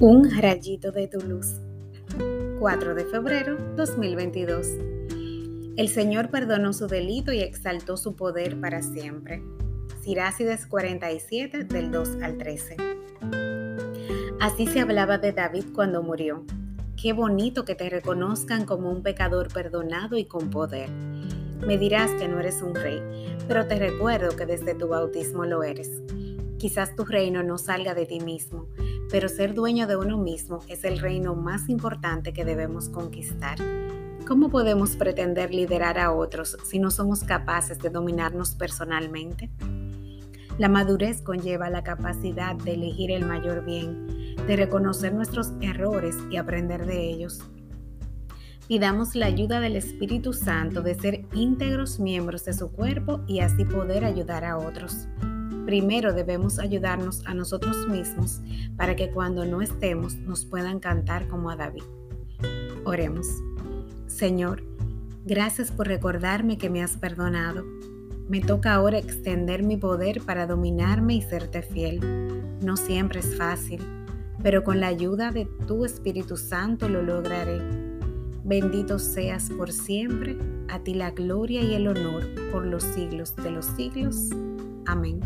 Un rayito de tu luz. 4 de febrero 2022. El Señor perdonó su delito y exaltó su poder para siempre. Sirácides 47 del 2 al 13. Así se hablaba de David cuando murió. Qué bonito que te reconozcan como un pecador perdonado y con poder. Me dirás que no eres un rey, pero te recuerdo que desde tu bautismo lo eres. Quizás tu reino no salga de ti mismo, pero ser dueño de uno mismo es el reino más importante que debemos conquistar. ¿Cómo podemos pretender liderar a otros si no somos capaces de dominarnos personalmente? La madurez conlleva la capacidad de elegir el mayor bien, de reconocer nuestros errores y aprender de ellos. Pidamos la ayuda del Espíritu Santo de ser íntegros miembros de su cuerpo y así poder ayudar a otros primero debemos ayudarnos a nosotros mismos para que cuando no estemos nos puedan cantar como a David. Oremos. Señor, gracias por recordarme que me has perdonado. Me toca ahora extender mi poder para dominarme y serte fiel. No siempre es fácil, pero con la ayuda de tu Espíritu Santo lo lograré. Bendito seas por siempre, a ti la gloria y el honor por los siglos de los siglos. Amén.